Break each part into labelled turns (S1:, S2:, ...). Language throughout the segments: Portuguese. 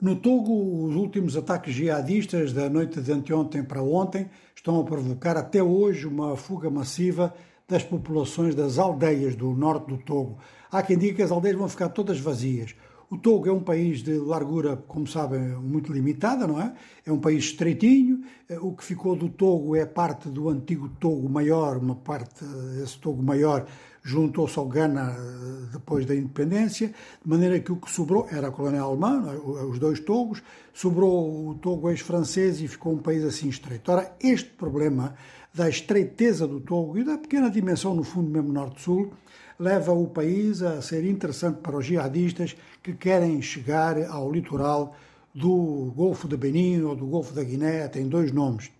S1: No Togo, os últimos ataques jihadistas da noite de anteontem para ontem estão a provocar até hoje uma fuga massiva das populações das aldeias do norte do Togo. Há quem diga que as aldeias vão ficar todas vazias. O Togo é um país de largura, como sabem, muito limitada, não é? É um país estreitinho. O que ficou do Togo é parte do antigo Togo maior, uma parte desse Togo maior juntou-se ao Ghana eh, depois da independência, de maneira que o que sobrou era a colónia alemã, é? os dois Togos, sobrou o Togo ex-francês e ficou um país assim estreito. Ora, este problema da estreiteza do Togo e da pequena dimensão, no fundo, mesmo norte-sul, leva o país a ser interessante para os jihadistas que querem chegar ao litoral do Golfo de Benin ou do Golfo da Guiné, tem dois nomes.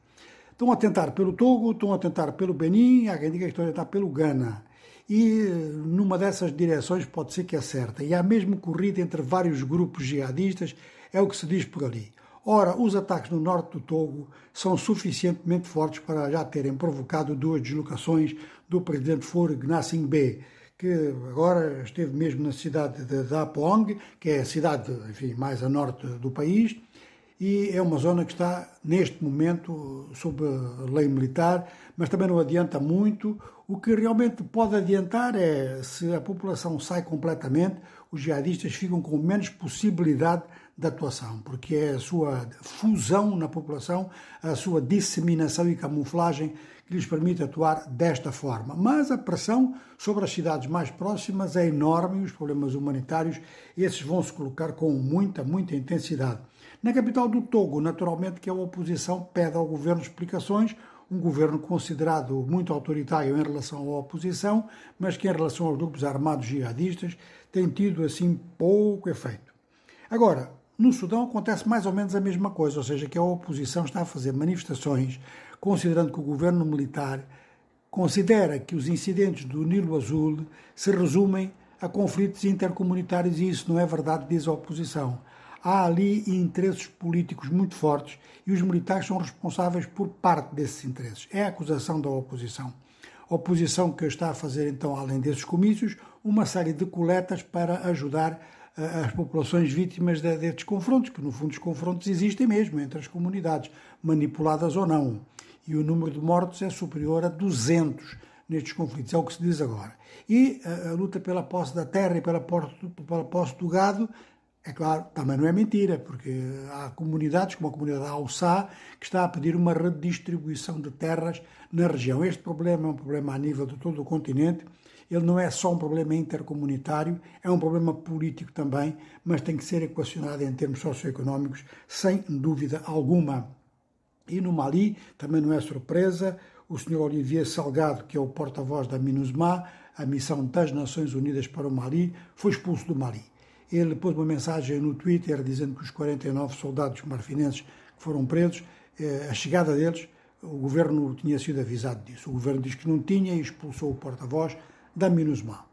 S1: Estão a tentar pelo Togo, estão a tentar pelo Benin, há quem diga que estão a tentar pelo Ghana e numa dessas direções pode ser que acerte. E há mesmo corrida entre vários grupos jihadistas, é o que se diz por ali. Ora, os ataques no norte do Togo são suficientemente fortes para já terem provocado duas deslocações do presidente For Gnassingbé, que agora esteve mesmo na cidade de Dapong, que é a cidade enfim, mais a norte do país, e é uma zona que está, neste momento, sob lei militar, mas também não adianta muito. O que realmente pode adiantar é se a população sai completamente, os jihadistas ficam com menos possibilidade de atuação, porque é a sua fusão na população, a sua disseminação e camuflagem que lhes permite atuar desta forma. Mas a pressão sobre as cidades mais próximas é enorme e os problemas humanitários, esses vão se colocar com muita, muita intensidade. Na capital do Togo, naturalmente que a oposição pede ao governo explicações, um governo considerado muito autoritário em relação à oposição, mas que em relação aos grupos armados jihadistas tem tido assim pouco efeito. Agora, no Sudão acontece mais ou menos a mesma coisa, ou seja, que a oposição está a fazer manifestações considerando que o governo militar considera que os incidentes do Nilo Azul se resumem a conflitos intercomunitários e isso não é verdade, diz a oposição há ali interesses políticos muito fortes e os militares são responsáveis por parte desses interesses. É a acusação da oposição. A oposição que está a fazer, então, além desses comícios, uma série de coletas para ajudar uh, as populações vítimas de, destes confrontos, que no fundo os confrontos existem mesmo entre as comunidades, manipuladas ou não. E o número de mortos é superior a 200 nestes conflitos, é o que se diz agora. E a, uh, a luta pela posse da terra e pela, pela posse do gado é claro, também não é mentira, porque há comunidades, como a comunidade Alçá, que está a pedir uma redistribuição de terras na região. Este problema é um problema a nível de todo o continente. Ele não é só um problema intercomunitário, é um problema político também, mas tem que ser equacionado em termos socioeconómicos, sem dúvida alguma. E no Mali, também não é surpresa, o Sr. Olivier Salgado, que é o porta-voz da MINUSMA, a missão das Nações Unidas para o Mali, foi expulso do Mali. Ele pôs uma mensagem no Twitter dizendo que os 49 soldados marfinenses que foram presos, eh, a chegada deles, o governo tinha sido avisado disso. O governo diz que não tinha e expulsou o porta-voz da MINUSMA.